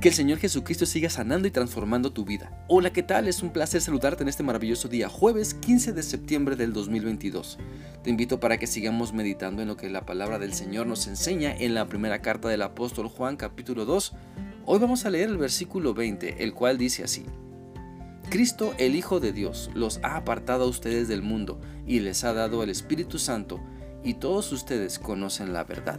Que el Señor Jesucristo siga sanando y transformando tu vida. Hola, ¿qué tal? Es un placer saludarte en este maravilloso día, jueves 15 de septiembre del 2022. Te invito para que sigamos meditando en lo que la palabra del Señor nos enseña en la primera carta del apóstol Juan capítulo 2. Hoy vamos a leer el versículo 20, el cual dice así. Cristo, el Hijo de Dios, los ha apartado a ustedes del mundo y les ha dado el Espíritu Santo, y todos ustedes conocen la verdad.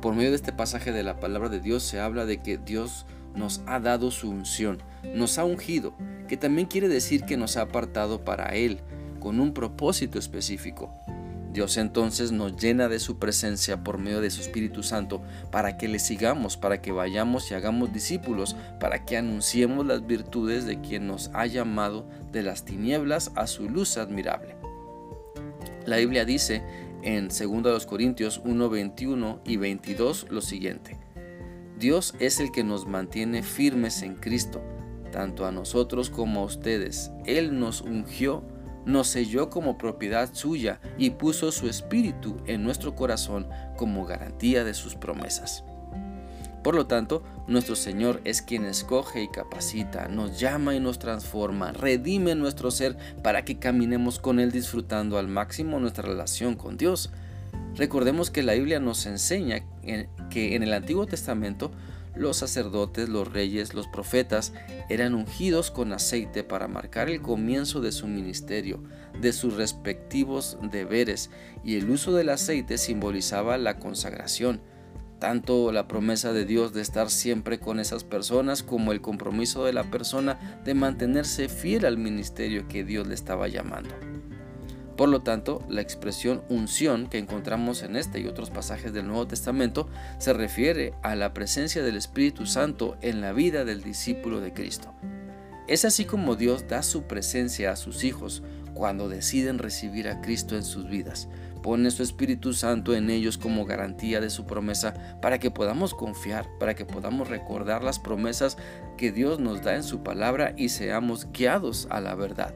Por medio de este pasaje de la palabra de Dios se habla de que Dios nos ha dado su unción, nos ha ungido, que también quiere decir que nos ha apartado para Él, con un propósito específico. Dios entonces nos llena de su presencia por medio de su Espíritu Santo para que le sigamos, para que vayamos y hagamos discípulos, para que anunciemos las virtudes de quien nos ha llamado de las tinieblas a su luz admirable. La Biblia dice en 2 Corintios 1, 21 y 22 lo siguiente. Dios es el que nos mantiene firmes en Cristo, tanto a nosotros como a ustedes. Él nos ungió, nos selló como propiedad suya y puso su espíritu en nuestro corazón como garantía de sus promesas. Por lo tanto, nuestro Señor es quien escoge y capacita, nos llama y nos transforma, redime nuestro ser para que caminemos con Él disfrutando al máximo nuestra relación con Dios. Recordemos que la Biblia nos enseña que en el Antiguo Testamento los sacerdotes, los reyes, los profetas eran ungidos con aceite para marcar el comienzo de su ministerio, de sus respectivos deberes, y el uso del aceite simbolizaba la consagración tanto la promesa de Dios de estar siempre con esas personas como el compromiso de la persona de mantenerse fiel al ministerio que Dios le estaba llamando. Por lo tanto, la expresión unción que encontramos en este y otros pasajes del Nuevo Testamento se refiere a la presencia del Espíritu Santo en la vida del discípulo de Cristo. Es así como Dios da su presencia a sus hijos cuando deciden recibir a Cristo en sus vidas, pone su Espíritu Santo en ellos como garantía de su promesa para que podamos confiar, para que podamos recordar las promesas que Dios nos da en su palabra y seamos guiados a la verdad.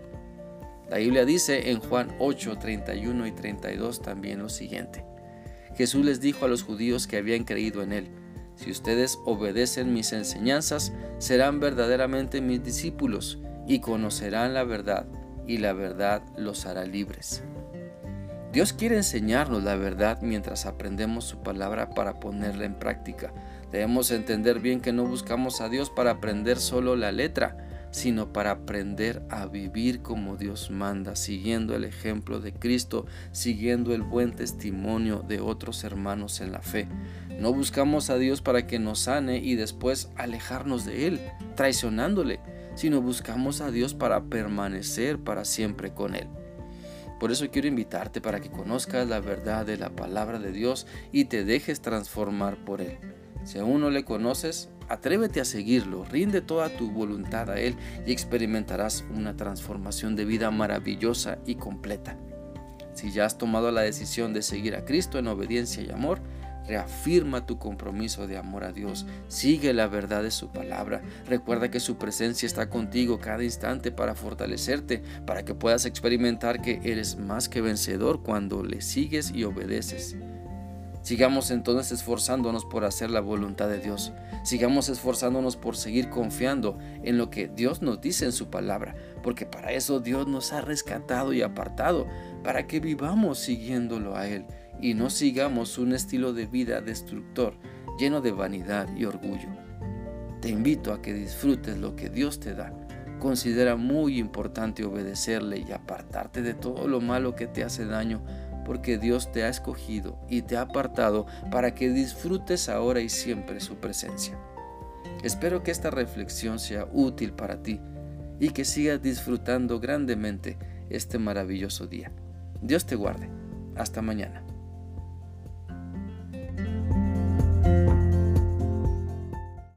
La Biblia dice en Juan 8, 31 y 32 también lo siguiente. Jesús les dijo a los judíos que habían creído en Él, si ustedes obedecen mis enseñanzas, serán verdaderamente mis discípulos y conocerán la verdad, y la verdad los hará libres. Dios quiere enseñarnos la verdad mientras aprendemos su palabra para ponerla en práctica. Debemos entender bien que no buscamos a Dios para aprender solo la letra, sino para aprender a vivir como Dios manda, siguiendo el ejemplo de Cristo, siguiendo el buen testimonio de otros hermanos en la fe. No buscamos a Dios para que nos sane y después alejarnos de Él, traicionándole, sino buscamos a Dios para permanecer para siempre con Él. Por eso quiero invitarte para que conozcas la verdad de la palabra de Dios y te dejes transformar por Él. Si aún no le conoces, atrévete a seguirlo, rinde toda tu voluntad a Él y experimentarás una transformación de vida maravillosa y completa. Si ya has tomado la decisión de seguir a Cristo en obediencia y amor, Reafirma tu compromiso de amor a Dios. Sigue la verdad de su palabra. Recuerda que su presencia está contigo cada instante para fortalecerte, para que puedas experimentar que eres más que vencedor cuando le sigues y obedeces. Sigamos entonces esforzándonos por hacer la voluntad de Dios. Sigamos esforzándonos por seguir confiando en lo que Dios nos dice en su palabra, porque para eso Dios nos ha rescatado y apartado, para que vivamos siguiéndolo a Él y no sigamos un estilo de vida destructor lleno de vanidad y orgullo. Te invito a que disfrutes lo que Dios te da. Considera muy importante obedecerle y apartarte de todo lo malo que te hace daño, porque Dios te ha escogido y te ha apartado para que disfrutes ahora y siempre su presencia. Espero que esta reflexión sea útil para ti y que sigas disfrutando grandemente este maravilloso día. Dios te guarde. Hasta mañana.